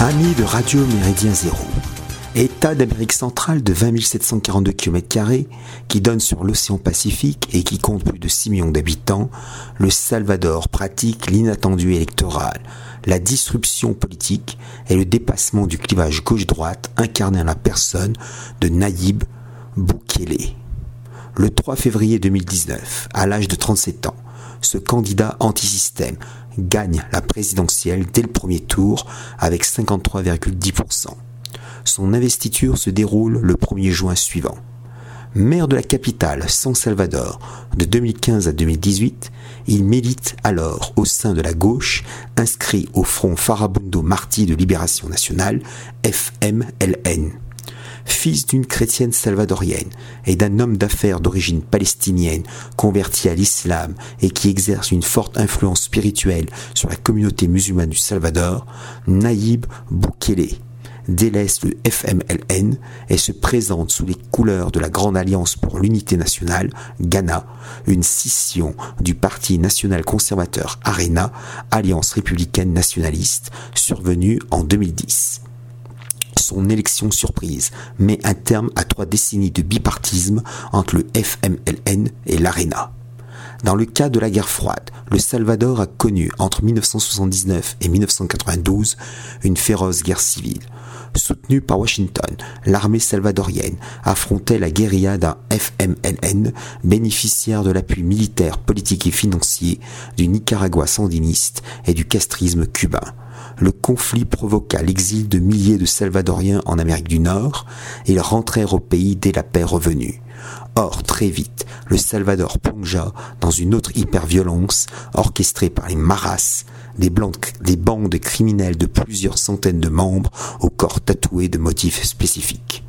Amis de Radio Méridien Zéro. État d'Amérique centrale de 20 742 km qui donne sur l'océan Pacifique et qui compte plus de 6 millions d'habitants, le Salvador pratique l'inattendu électoral, la disruption politique et le dépassement du clivage gauche-droite incarné en la personne de Nayib Bukele. Le 3 février 2019, à l'âge de 37 ans, ce candidat anti-système gagne la présidentielle dès le premier tour avec 53,10%. Son investiture se déroule le 1er juin suivant. Maire de la capitale, San Salvador, de 2015 à 2018, il milite alors au sein de la gauche, inscrit au Front Farabundo Marti de Libération Nationale, FMLN fils d'une chrétienne salvadorienne et d'un homme d'affaires d'origine palestinienne converti à l'islam et qui exerce une forte influence spirituelle sur la communauté musulmane du Salvador, Naïb Boukele délaisse le FMLN et se présente sous les couleurs de la Grande Alliance pour l'Unité nationale, Ghana, une scission du Parti national conservateur ARENA, Alliance républicaine nationaliste, survenue en 2010 son élection surprise met un terme à trois décennies de bipartisme entre le FMLN et l'ARENA. Dans le cas de la guerre froide, le Salvador a connu entre 1979 et 1992 une féroce guerre civile. Soutenue par Washington, l'armée salvadorienne affrontait la guérilla d'un FMLN bénéficiaire de l'appui militaire, politique et financier du Nicaragua sandiniste et du castrisme cubain le conflit provoqua l'exil de milliers de Salvadoriens en Amérique du Nord, et ils rentrèrent au pays dès la paix revenue. Or, très vite, le Salvador plongea dans une autre hyperviolence orchestrée par les Maras, des, des bandes criminelles de plusieurs centaines de membres au corps tatoué de motifs spécifiques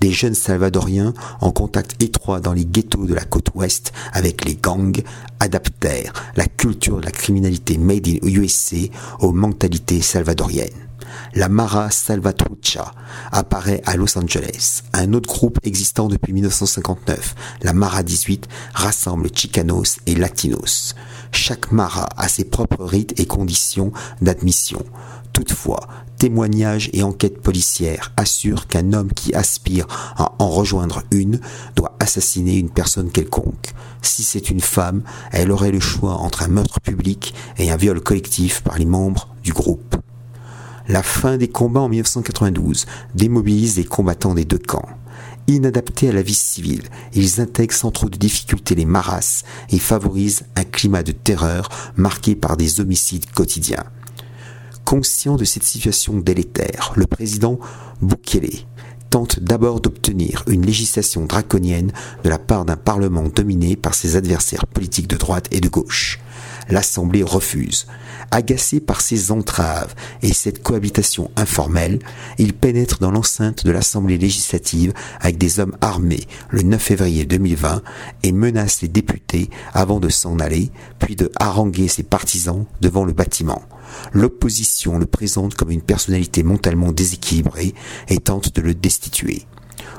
des jeunes salvadoriens en contact étroit dans les ghettos de la côte ouest avec les gangs adaptèrent la culture de la criminalité made in USA aux mentalités salvadoriennes. La Mara Salvatrucha apparaît à Los Angeles. Un autre groupe existant depuis 1959, la Mara 18, rassemble Chicanos et Latinos. Chaque Mara a ses propres rites et conditions d'admission. Toutefois, témoignages et enquêtes policières assurent qu'un homme qui aspire à en rejoindre une doit assassiner une personne quelconque. Si c'est une femme, elle aurait le choix entre un meurtre public et un viol collectif par les membres du groupe. La fin des combats en 1992 démobilise les combattants des deux camps. Inadaptés à la vie civile, ils intègrent sans trop de difficultés les maras et favorisent un climat de terreur marqué par des homicides quotidiens. Conscient de cette situation délétère, le président Bukele tente d'abord d'obtenir une législation draconienne de la part d'un parlement dominé par ses adversaires politiques de droite et de gauche. L'Assemblée refuse. Agacé par ces entraves et cette cohabitation informelle, il pénètre dans l'enceinte de l'Assemblée législative avec des hommes armés le 9 février 2020 et menace les députés avant de s'en aller, puis de haranguer ses partisans devant le bâtiment. L'opposition le présente comme une personnalité mentalement déséquilibrée et tente de le destituer.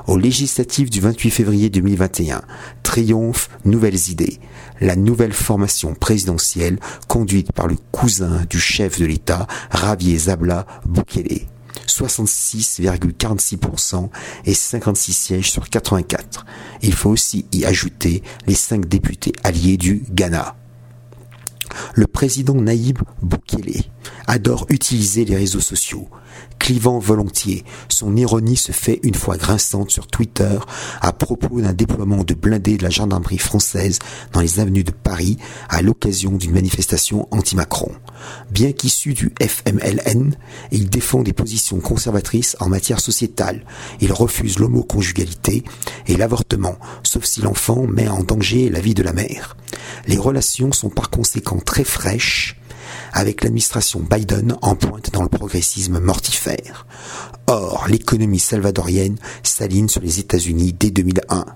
Au législatif du 28 février 2021, triomphe Nouvelles Idées, la nouvelle formation présidentielle conduite par le cousin du chef de l'État, Ravier Zabla Bukele. 66,46% et 56 sièges sur 84. Il faut aussi y ajouter les cinq députés alliés du Ghana. Le président Naïb Boukele adore utiliser les réseaux sociaux. Clivant volontiers, son ironie se fait une fois grinçante sur Twitter à propos d'un déploiement de blindés de la gendarmerie française dans les avenues de Paris à l'occasion d'une manifestation anti-Macron. Bien qu'issu du FMLN, il défend des positions conservatrices en matière sociétale. Il refuse l'homoconjugalité et l'avortement, sauf si l'enfant met en danger la vie de la mère. Les relations sont par conséquent très fraîches avec l'administration Biden en pointe dans le progressisme mortifère. Or, l'économie salvadorienne s'aligne sur les États-Unis dès 2001.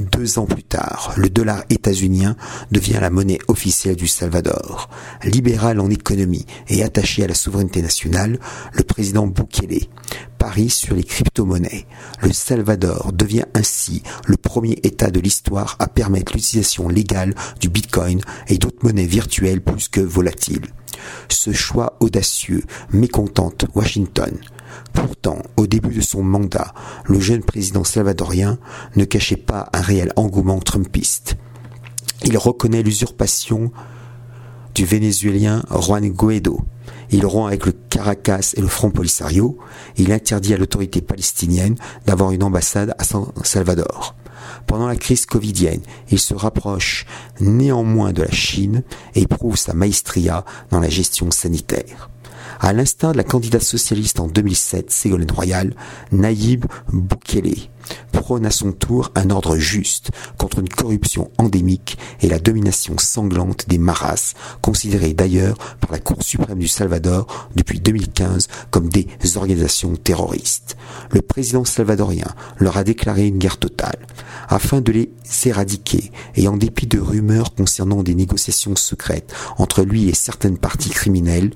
Deux ans plus tard, le dollar états-unien devient la monnaie officielle du Salvador. Libéral en économie et attaché à la souveraineté nationale, le président Bukele parie sur les crypto-monnaies. Le Salvador devient ainsi le premier État de l'histoire à permettre l'utilisation légale du Bitcoin et d'autres monnaies virtuelles plus que volatiles. Ce choix audacieux mécontente Washington. Pourtant, au début de son mandat, le jeune président salvadorien ne cachait pas un réel engouement trumpiste. Il reconnaît l'usurpation du Vénézuélien Juan Guaido. Il rompt avec le Caracas et le Front Polisario. il interdit à l'autorité palestinienne d'avoir une ambassade à San Salvador. Pendant la crise covidienne, il se rapproche néanmoins de la Chine et prouve sa maestria dans la gestion sanitaire. À l'instar de la candidate socialiste en 2007, Ségolène Royal, Naïb Boukele prône à son tour un ordre juste contre une corruption endémique et la domination sanglante des maras, considérées d'ailleurs par la Cour suprême du Salvador depuis 2015 comme des organisations terroristes. Le président salvadorien leur a déclaré une guerre totale. Afin de les éradiquer, et en dépit de rumeurs concernant des négociations secrètes entre lui et certaines parties criminelles,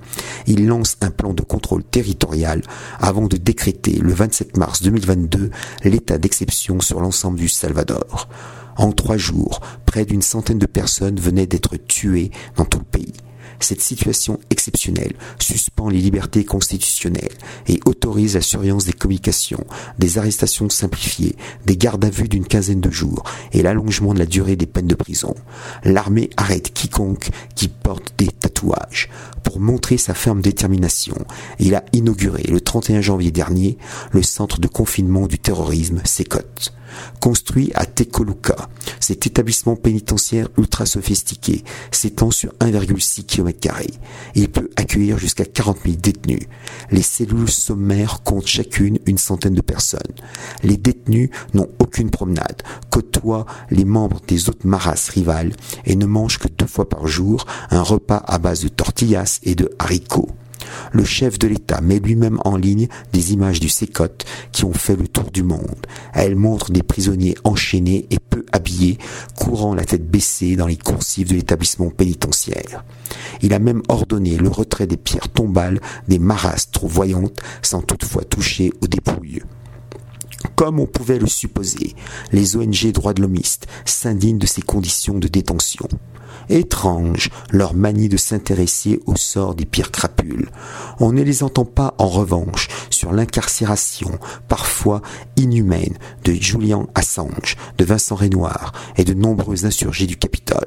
il lance un plan de contrôle territorial avant de décréter le 27 mars 2022 l'état d'exception sur l'ensemble du Salvador. En trois jours, près d'une centaine de personnes venaient d'être tuées dans tout le pays. Cette situation exceptionnelle suspend les libertés constitutionnelles et autorise la surveillance des communications, des arrestations simplifiées, des gardes à vue d'une quinzaine de jours et l'allongement de la durée des peines de prison. L'armée arrête quiconque qui porte des Pour montrer sa ferme détermination, il a inauguré le 31 janvier dernier le centre de confinement du terrorisme SECOT. Construit à Tecoluca, cet établissement pénitentiaire ultra sophistiqué s'étend sur 1,6 km. Il peut accueillir jusqu'à 40 000 détenus. Les cellules sommaires comptent chacune une centaine de personnes. Les détenus n'ont aucune promenade, côtoient les membres des autres maras rivales et ne mangent que deux fois par jour un repas à base de tortillas et de haricots. Le chef de l'État met lui-même en ligne des images du sécotte qui ont fait le tour du monde. Elles montrent des prisonniers enchaînés et peu habillés, courant la tête baissée dans les coursives de l'établissement pénitentiaire. Il a même ordonné le retrait des pierres tombales des marasses trop voyantes sans toutefois toucher aux dépouilles. Comme on pouvait le supposer, les ONG droits de l'homiste s'indignent de ces conditions de détention. Étrange leur manie de s'intéresser au sort des pires crapules. On ne les entend pas en revanche sur l'incarcération parfois inhumaine de Julian Assange, de Vincent Renoir et de nombreux insurgés du Capitole.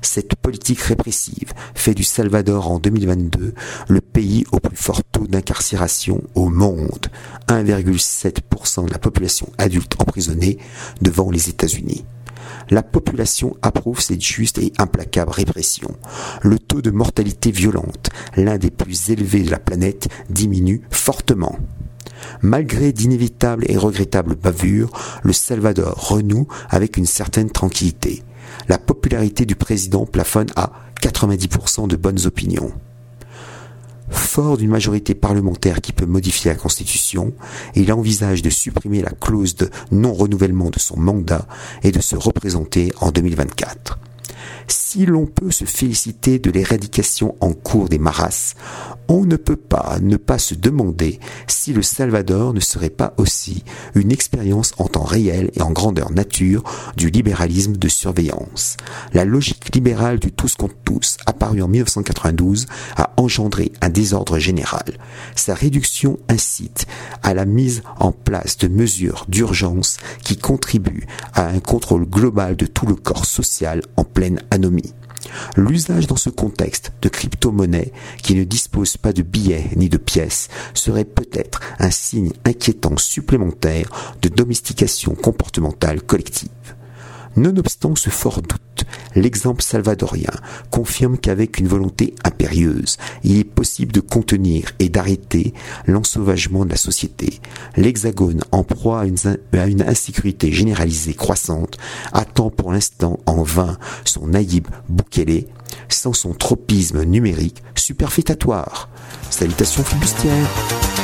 Cette politique répressive fait du Salvador en 2022 le pays au plus fort taux d'incarcération au monde, 1,7% de la population adulte emprisonnée devant les États-Unis la population approuve cette juste et implacable répression. Le taux de mortalité violente, l'un des plus élevés de la planète, diminue fortement. Malgré d'inévitables et regrettables bavures, le Salvador renoue avec une certaine tranquillité. La popularité du président plafonne à 90% de bonnes opinions. Fort d'une majorité parlementaire qui peut modifier la Constitution, il envisage de supprimer la clause de non-renouvellement de son mandat et de se représenter en 2024. Si l'on peut se féliciter de l'éradication en cours des maras, on ne peut pas ne pas se demander si le Salvador ne serait pas aussi une expérience en temps réel et en grandeur nature du libéralisme de surveillance. La logique libérale du tous contre tous, apparue en 1992, a engendré un désordre général. Sa réduction incite à la mise en place de mesures d'urgence qui contribuent à un contrôle global de tout le corps social en pleine L'usage dans ce contexte de crypto-monnaies qui ne disposent pas de billets ni de pièces serait peut-être un signe inquiétant supplémentaire de domestication comportementale collective. Nonobstant ce fort doute, l'exemple salvadorien confirme qu'avec une volonté impérieuse, il est possible de contenir et d'arrêter l'ensauvagement de la société. L'Hexagone, en proie à une, insécurité généralisée croissante, attend pour l'instant en vain son naïb Boukele, sans son tropisme numérique superfétatoire. Salutations flibustières